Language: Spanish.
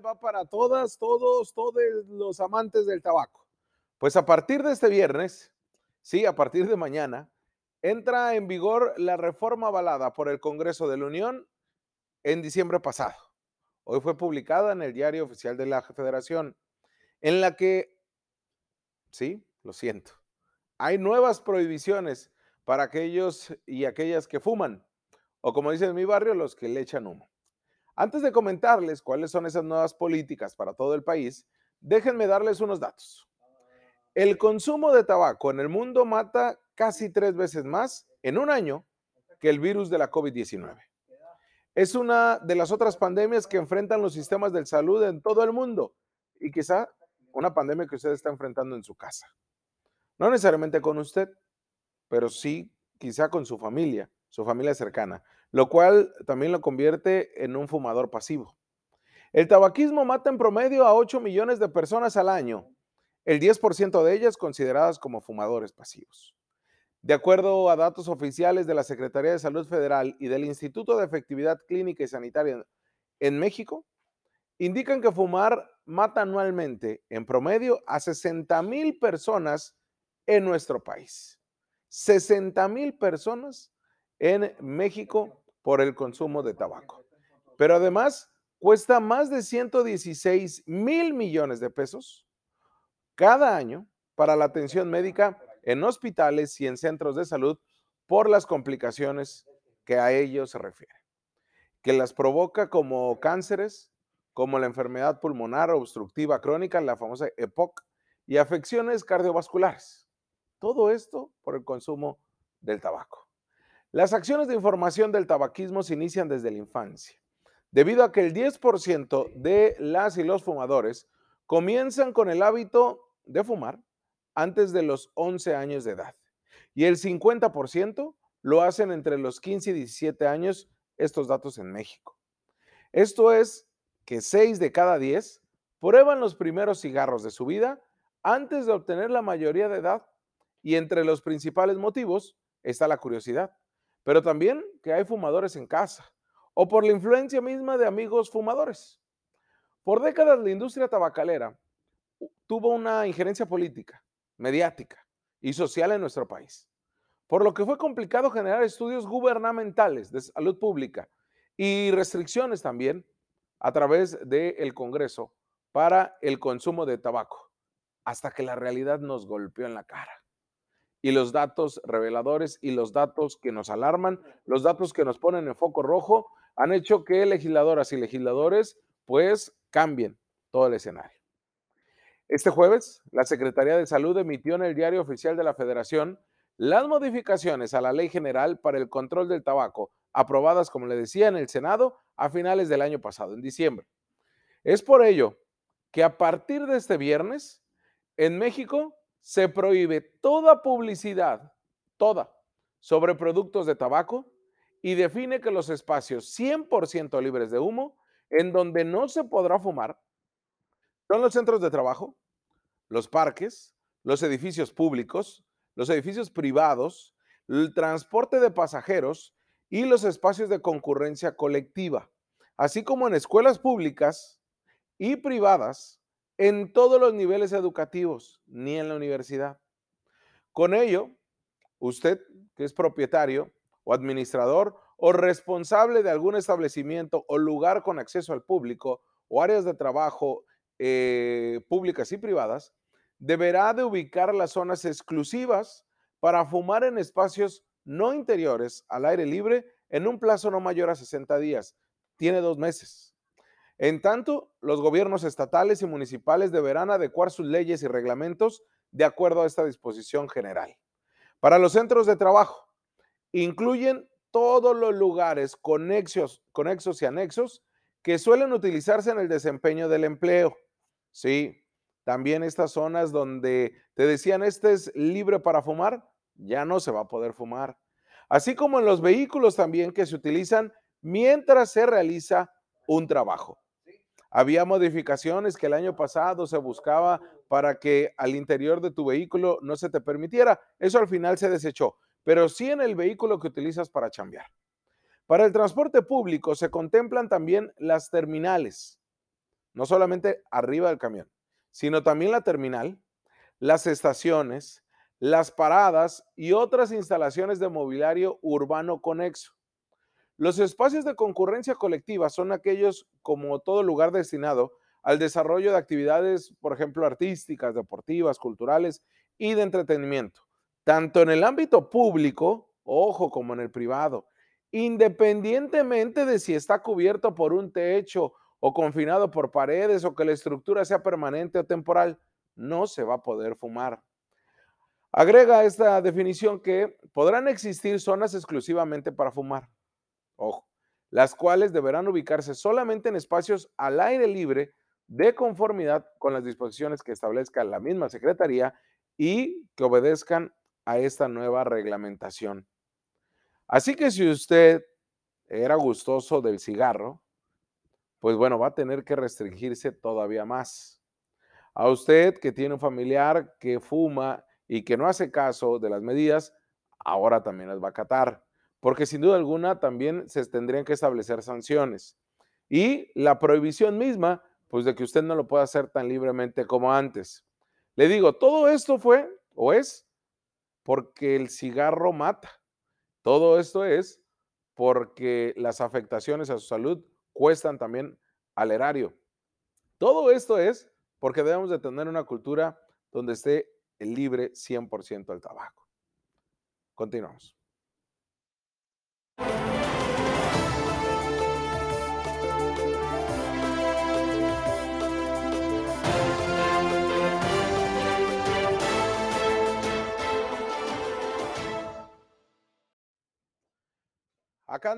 va para todas, todos, todos los amantes del tabaco. Pues a partir de este viernes, sí, a partir de mañana, entra en vigor la reforma avalada por el Congreso de la Unión en diciembre pasado. Hoy fue publicada en el Diario Oficial de la Federación, en la que, sí, lo siento, hay nuevas prohibiciones para aquellos y aquellas que fuman, o como dicen en mi barrio, los que le echan humo. Antes de comentarles cuáles son esas nuevas políticas para todo el país, déjenme darles unos datos. El consumo de tabaco en el mundo mata casi tres veces más en un año que el virus de la COVID-19. Es una de las otras pandemias que enfrentan los sistemas de salud en todo el mundo y quizá una pandemia que usted está enfrentando en su casa. No necesariamente con usted, pero sí quizá con su familia, su familia cercana, lo cual también lo convierte en un fumador pasivo. El tabaquismo mata en promedio a 8 millones de personas al año, el 10% de ellas consideradas como fumadores pasivos. De acuerdo a datos oficiales de la Secretaría de Salud Federal y del Instituto de Efectividad Clínica y Sanitaria en México, indican que fumar mata anualmente en promedio a 60 mil personas en nuestro país. 60 mil personas en México por el consumo de tabaco. Pero además cuesta más de 116 mil millones de pesos cada año para la atención médica en hospitales y en centros de salud por las complicaciones que a ellos se refiere, que las provoca como cánceres, como la enfermedad pulmonar obstructiva crónica, la famosa EPOC, y afecciones cardiovasculares. Todo esto por el consumo del tabaco. Las acciones de información del tabaquismo se inician desde la infancia, debido a que el 10% de las y los fumadores comienzan con el hábito de fumar antes de los 11 años de edad y el 50% lo hacen entre los 15 y 17 años, estos datos en México. Esto es que 6 de cada 10 prueban los primeros cigarros de su vida antes de obtener la mayoría de edad y entre los principales motivos está la curiosidad, pero también que hay fumadores en casa o por la influencia misma de amigos fumadores. Por décadas la industria tabacalera tuvo una injerencia política, mediática y social en nuestro país, por lo que fue complicado generar estudios gubernamentales de salud pública y restricciones también a través del Congreso para el consumo de tabaco, hasta que la realidad nos golpeó en la cara y los datos reveladores y los datos que nos alarman, los datos que nos ponen en foco rojo, han hecho que legisladoras y legisladores pues cambien todo el escenario. Este jueves, la Secretaría de Salud emitió en el Diario Oficial de la Federación las modificaciones a la Ley General para el Control del Tabaco, aprobadas, como le decía, en el Senado a finales del año pasado, en diciembre. Es por ello que a partir de este viernes, en México se prohíbe toda publicidad, toda, sobre productos de tabaco y define que los espacios 100% libres de humo, en donde no se podrá fumar, son los centros de trabajo, los parques, los edificios públicos, los edificios privados, el transporte de pasajeros y los espacios de concurrencia colectiva, así como en escuelas públicas y privadas en todos los niveles educativos, ni en la universidad. Con ello, usted que es propietario o administrador o responsable de algún establecimiento o lugar con acceso al público o áreas de trabajo eh, públicas y privadas, deberá de ubicar las zonas exclusivas para fumar en espacios no interiores al aire libre en un plazo no mayor a 60 días. Tiene dos meses. En tanto, los gobiernos estatales y municipales deberán adecuar sus leyes y reglamentos de acuerdo a esta disposición general. Para los centros de trabajo, incluyen todos los lugares conexos, conexos y anexos que suelen utilizarse en el desempeño del empleo. Sí, también estas zonas donde te decían este es libre para fumar, ya no se va a poder fumar. Así como en los vehículos también que se utilizan mientras se realiza un trabajo. Había modificaciones que el año pasado se buscaba para que al interior de tu vehículo no se te permitiera. Eso al final se desechó, pero sí en el vehículo que utilizas para chambear. Para el transporte público se contemplan también las terminales, no solamente arriba del camión, sino también la terminal, las estaciones, las paradas y otras instalaciones de mobiliario urbano conexo. Los espacios de concurrencia colectiva son aquellos como todo lugar destinado al desarrollo de actividades, por ejemplo, artísticas, deportivas, culturales y de entretenimiento, tanto en el ámbito público, ojo, como en el privado, independientemente de si está cubierto por un techo o confinado por paredes o que la estructura sea permanente o temporal, no se va a poder fumar. Agrega esta definición que podrán existir zonas exclusivamente para fumar ojo, las cuales deberán ubicarse solamente en espacios al aire libre de conformidad con las disposiciones que establezca la misma Secretaría y que obedezcan a esta nueva reglamentación. Así que si usted era gustoso del cigarro, pues bueno, va a tener que restringirse todavía más. A usted que tiene un familiar que fuma y que no hace caso de las medidas, ahora también las va a acatar porque sin duda alguna también se tendrían que establecer sanciones. Y la prohibición misma, pues de que usted no lo pueda hacer tan libremente como antes. Le digo, todo esto fue o es porque el cigarro mata. Todo esto es porque las afectaciones a su salud cuestan también al erario. Todo esto es porque debemos de tener una cultura donde esté el libre 100% del tabaco. Continuamos. Acá anda